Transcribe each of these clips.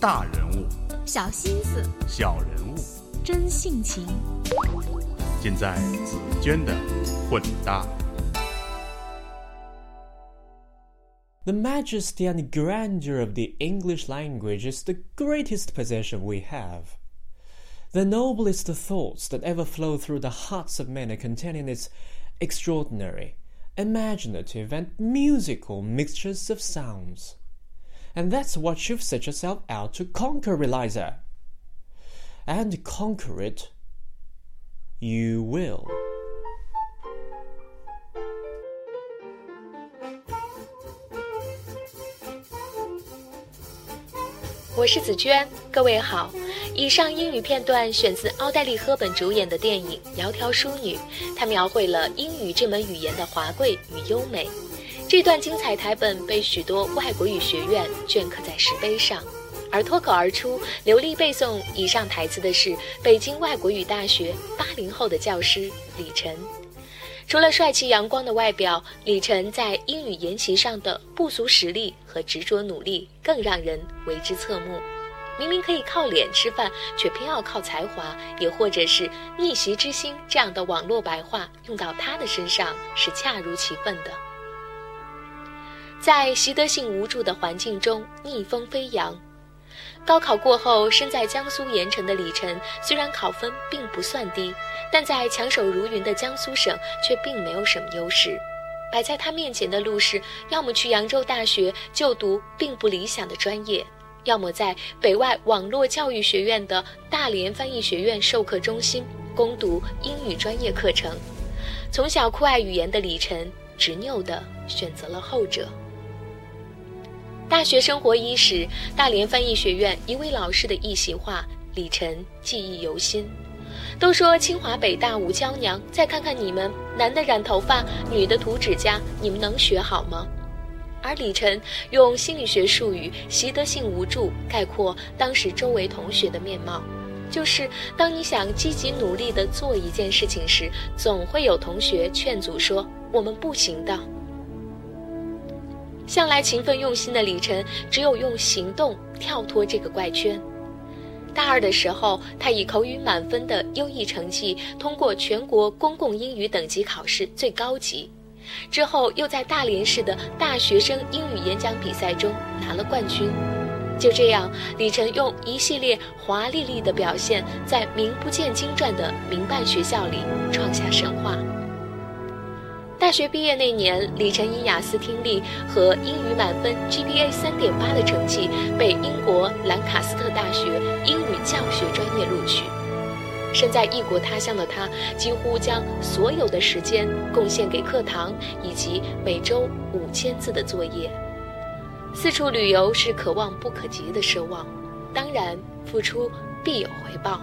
大人物、小心思、小人物、真性情，尽在紫娟的混搭。 The majesty and grandeur of the English language is the greatest possession we have. The noblest thoughts that ever flow through the hearts of men are contained in its extraordinary, imaginative, and musical mixtures of sounds. And that's what you've set yourself out to conquer, Eliza. And conquer it you will. 我《》，这门语言的华贵与优美。这段精彩台本被许多外国语学院镌刻在石碑上，而脱口而出、流利背诵以上台词的是北京外国语大学八零后的教师李晨。除了帅气阳光的外表，李晨在英语研习上的不俗实力和执着努力更让人为之侧目。明明可以靠脸吃饭，却偏要靠才华，也或者是逆袭之星这样的网络白话用到他的身上是恰如其分的。在习得性无助的环境中逆风飞扬，高考过后身在江苏盐城的李晨，虽然考分并不算低，但在强手如云的江苏省却并没有什么优势。摆在他面前的路是：要么去扬州大学就读并不理想的专业。要么在北外网络教育学院的大连翻译学院授课中心攻读英语专业课程。从小酷爱语言的李晨，执拗地选择了后者。大学生活伊始，大连翻译学院一位老师的一席话，李晨记忆犹新。都说清华北大无娇娘，再看看你们，男的染头发，女的涂指甲，你们能学好吗？而李晨用心理学术语“习得性无助”概括当时周围同学的面貌，就是当你想积极努力地做一件事情时，总会有同学劝阻说：“我们不行的。”向来勤奋用心的李晨，只有用行动跳脱这个怪圈。大二的时候，他以口语满分的优异成绩，通过全国公共英语等级考试最高级。之后又在大连市的大学生英语演讲比赛中拿了冠军。就这样，李晨用一系列华丽丽的表现，在名不见经传的民办学校里创下神话。大学毕业那年，李晨以雅思听力和英语满分 GPA 三点八的成绩，被英国兰卡斯特大学英语教学专业录取。身在异国他乡的他，几乎将所有的时间贡献给课堂以及每周五千字的作业。四处旅游是可望不可及的奢望，当然付出必有回报。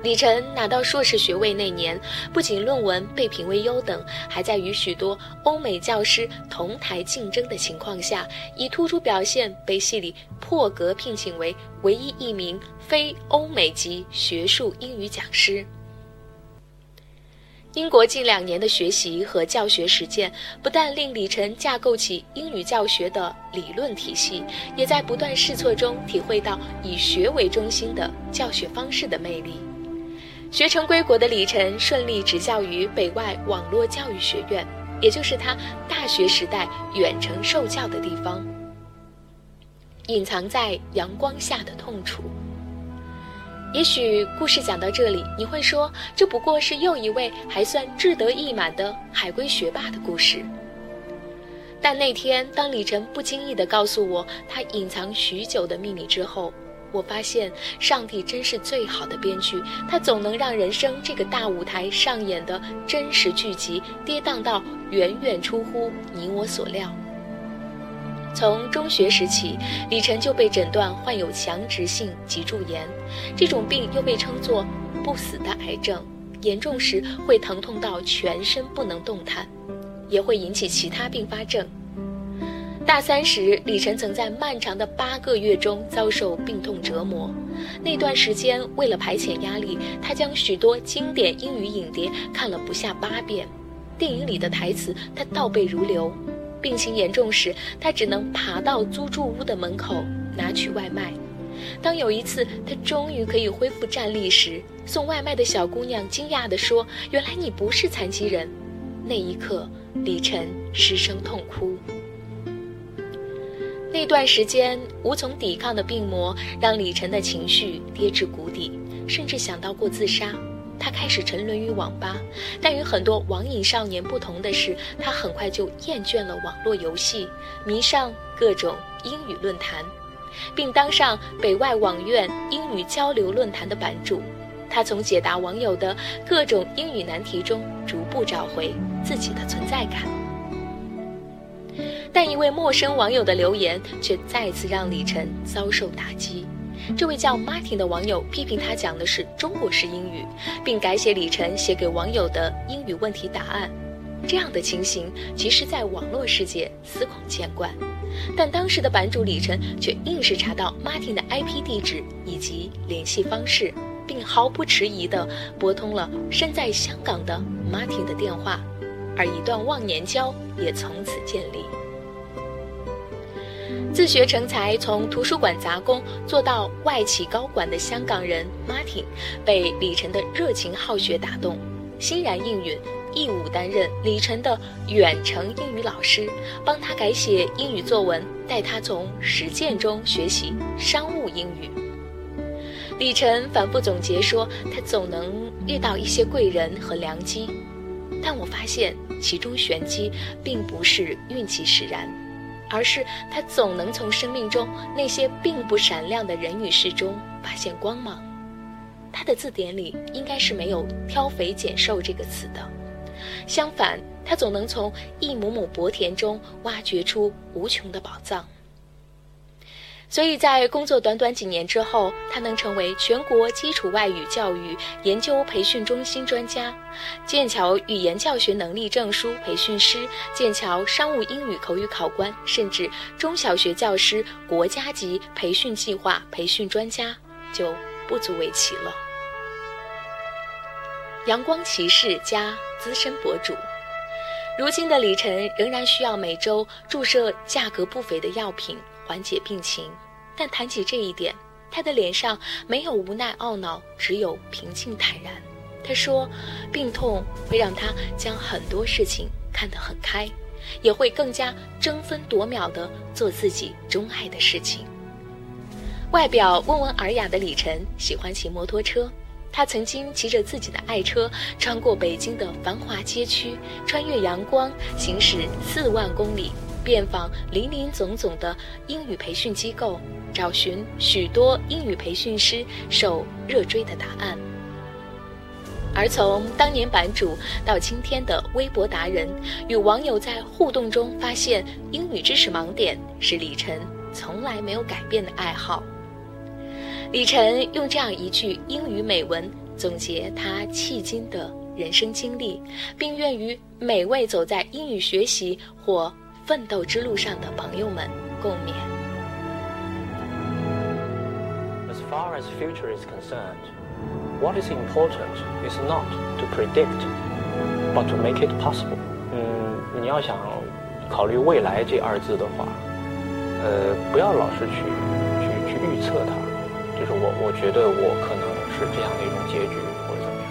李晨拿到硕士学位那年，不仅论文被评为优等，还在与许多欧美教师同台竞争的情况下，以突出表现被系里破格聘请为唯一一名非欧美籍学术英语讲师。英国近两年的学习和教学实践，不但令李晨架构起英语教学的理论体系，也在不断试错中体会到以学为中心的教学方式的魅力。学成归国的李晨顺利执教于北外网络教育学院，也就是他大学时代远程受教的地方。隐藏在阳光下的痛楚。也许故事讲到这里，你会说，这不过是又一位还算志得意满的海归学霸的故事。但那天，当李晨不经意地告诉我他隐藏许久的秘密之后，我发现上帝真是最好的编剧，他总能让人生这个大舞台上演的真实剧集跌宕到远远出乎你我所料。从中学时起，李晨就被诊断患有强直性脊柱炎，这种病又被称作“不死的癌症”，严重时会疼痛到全身不能动弹，也会引起其他并发症。大三时，李晨曾在漫长的八个月中遭受病痛折磨。那段时间，为了排遣压力，他将许多经典英语影碟看了不下八遍，电影里的台词他倒背如流。病情严重时，他只能爬到租住屋的门口，拿取外卖。当有一次他终于可以恢复站立时，送外卖的小姑娘惊讶地说：“原来你不是残疾人。”那一刻，李晨失声痛哭。那段时间无从抵抗的病魔让李晨的情绪跌至谷底，甚至想到过自杀。他开始沉沦于网吧，但与很多网瘾少年不同的是，他很快就厌倦了网络游戏，迷上各种英语论坛。并当上北外网院英语交流论坛的版主，他从解答网友的各种英语难题中逐步找回自己的存在感。但一位陌生网友的留言却再次让李晨遭受打击。这位叫 Martin 的网友批评他讲的是中国式英语，并改写李晨写给网友的英语问题答案。这样的情形，其实在网络世界司空见惯。但当时的版主李晨却硬是查到 Martin 的 IP 地址以及联系方式，并毫不迟疑地拨通了身在香港的 Martin 的电话，而一段忘年交也从此建立。自学成才，从图书馆杂工做到外企高管的香港人 Martin，被李晨的热情好学打动，欣然应允。义务担任李晨的远程英语老师，帮他改写英语作文，带他从实践中学习商务英语。李晨反复总结说，他总能遇到一些贵人和良机，但我发现其中玄机并不是运气使然，而是他总能从生命中那些并不闪亮的人与事中发现光芒。他的字典里应该是没有“挑肥拣瘦”这个词的。相反，他总能从一亩亩薄田中挖掘出无穷的宝藏。所以在工作短短几年之后，他能成为全国基础外语教育研究培训中心专家、剑桥语言教学能力证书培训师、剑桥商务英语口语考官，甚至中小学教师国家级培训计划培训专家，就不足为奇了。阳光骑士加资深博主，如今的李晨仍然需要每周注射价格不菲的药品。缓解病情，但谈起这一点，他的脸上没有无奈懊恼，只有平静坦然。他说，病痛会让他将很多事情看得很开，也会更加争分夺秒地做自己钟爱的事情。外表温文尔雅的李晨喜欢骑摩托车。他曾经骑着自己的爱车，穿过北京的繁华街区，穿越阳光，行驶四万公里，遍访林林总总的英语培训机构，找寻许多英语培训师受热追的答案。而从当年版主到今天的微博达人，与网友在互动中发现英语知识盲点，是李晨从来没有改变的爱好。李晨用这样一句英语美文总结他迄今的人生经历，并愿与每位走在英语学习或奋斗之路上的朋友们共勉。As far as future is concerned, what is important is not to predict, but to make it possible. 嗯，你要想考虑未来这二字的话，呃，不要老是去去去预测它。就是我，我觉得我可能是这样的一种结局，或者怎么样。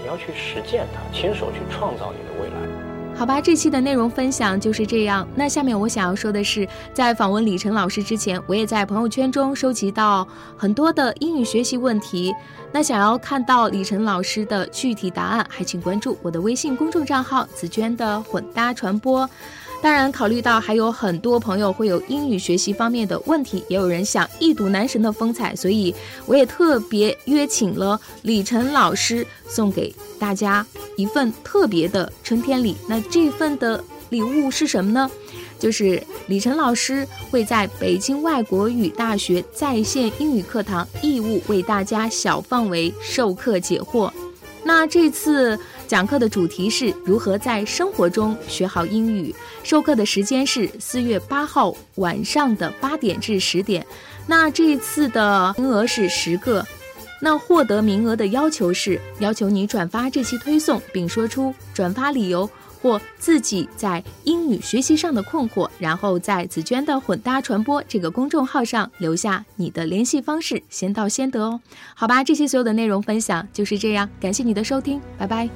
你要去实践它，亲手去创造你的未来。好吧，这期的内容分享就是这样。那下面我想要说的是，在访问李晨老师之前，我也在朋友圈中收集到很多的英语学习问题。那想要看到李晨老师的具体答案，还请关注我的微信公众账号“紫娟的混搭传播”。当然，考虑到还有很多朋友会有英语学习方面的问题，也有人想一睹男神的风采，所以我也特别约请了李晨老师，送给大家一份特别的春天礼。那这份的礼物是什么呢？就是李晨老师会在北京外国语大学在线英语课堂义务为大家小范围授课解惑。那这次。讲课的主题是如何在生活中学好英语。授课的时间是四月八号晚上的八点至十点。那这一次的名额是十个。那获得名额的要求是要求你转发这期推送，并说出转发理由或自己在英语学习上的困惑，然后在紫娟的混搭传播这个公众号上留下你的联系方式，先到先得哦。好吧，这期所有的内容分享就是这样，感谢你的收听，拜拜。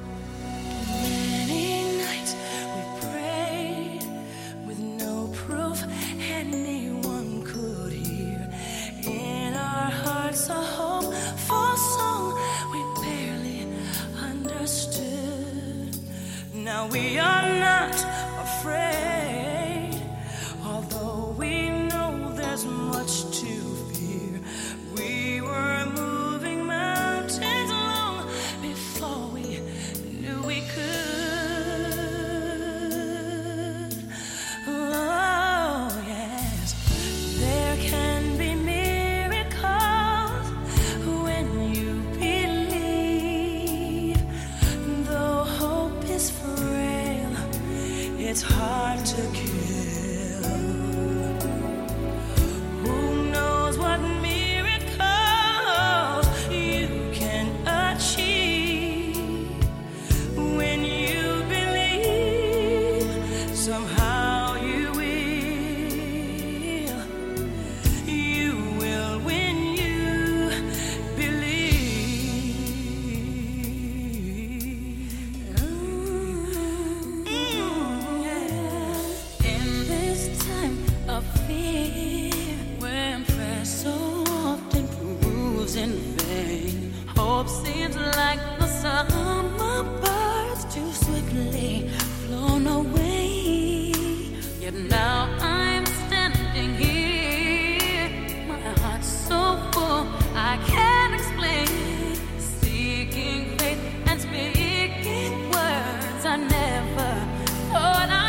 over. Oh,